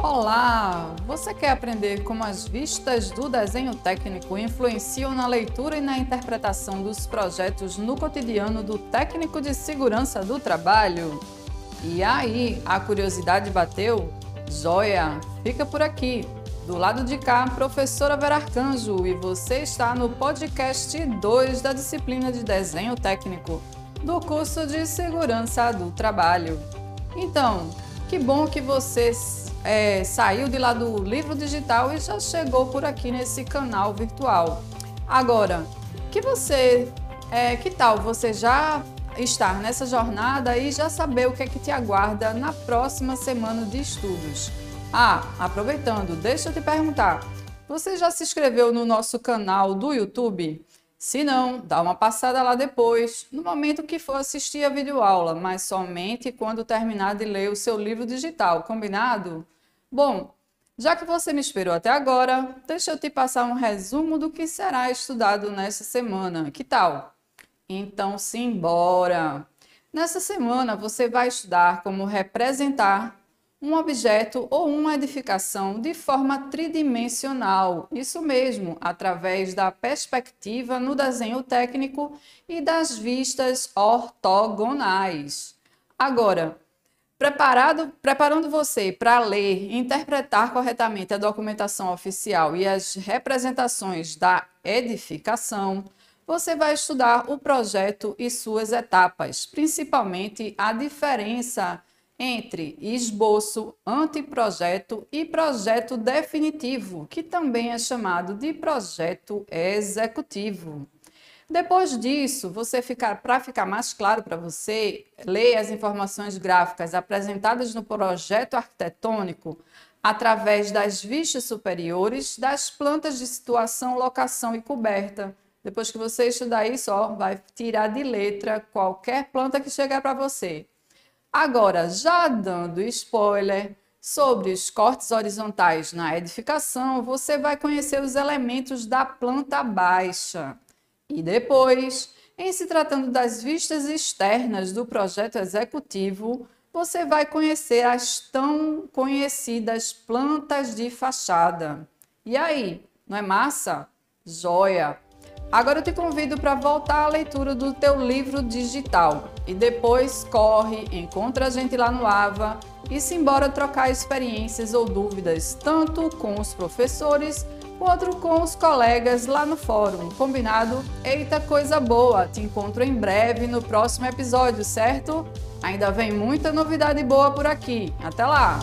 Olá! Você quer aprender como as vistas do desenho técnico influenciam na leitura e na interpretação dos projetos no cotidiano do técnico de segurança do trabalho? E aí, a curiosidade bateu? Joia! Fica por aqui! Do lado de cá, professora Vera Arcanjo, e você está no podcast 2 da disciplina de desenho técnico do curso de segurança do trabalho. Então, que bom que você é, saiu de lá do livro digital e já chegou por aqui nesse canal virtual. Agora, que você, é, que tal você já estar nessa jornada e já saber o que é que te aguarda na próxima semana de estudos? Ah, aproveitando, deixa eu te perguntar, você já se inscreveu no nosso canal do YouTube? Se não, dá uma passada lá depois, no momento que for assistir a videoaula, mas somente quando terminar de ler o seu livro digital, combinado? Bom, já que você me esperou até agora, deixa eu te passar um resumo do que será estudado nesta semana. Que tal? Então, simbora! Nessa semana, você vai estudar como representar um objeto ou uma edificação de forma tridimensional. Isso mesmo, através da perspectiva no desenho técnico e das vistas ortogonais. Agora, Preparado, preparando você para ler e interpretar corretamente a documentação oficial e as representações da edificação, você vai estudar o projeto e suas etapas, principalmente a diferença entre esboço, anteprojeto e projeto definitivo, que também é chamado de projeto executivo. Depois disso, você ficar para ficar mais claro para você, leia as informações gráficas apresentadas no projeto arquitetônico através das vistas superiores das plantas de situação, locação e coberta. Depois que você estudar isso, ó, vai tirar de letra qualquer planta que chegar para você. Agora, já dando spoiler sobre os cortes horizontais na edificação, você vai conhecer os elementos da planta baixa. E depois, em se tratando das vistas externas do projeto executivo, você vai conhecer as tão conhecidas plantas de fachada. E aí, não é massa? Joia! Agora eu te convido para voltar à leitura do teu livro digital e depois corre, encontra a gente lá no AVA e se embora trocar experiências ou dúvidas tanto com os professores outro com os colegas lá no fórum. Combinado? Eita coisa boa! Te encontro em breve no próximo episódio, certo? Ainda vem muita novidade boa por aqui. Até lá!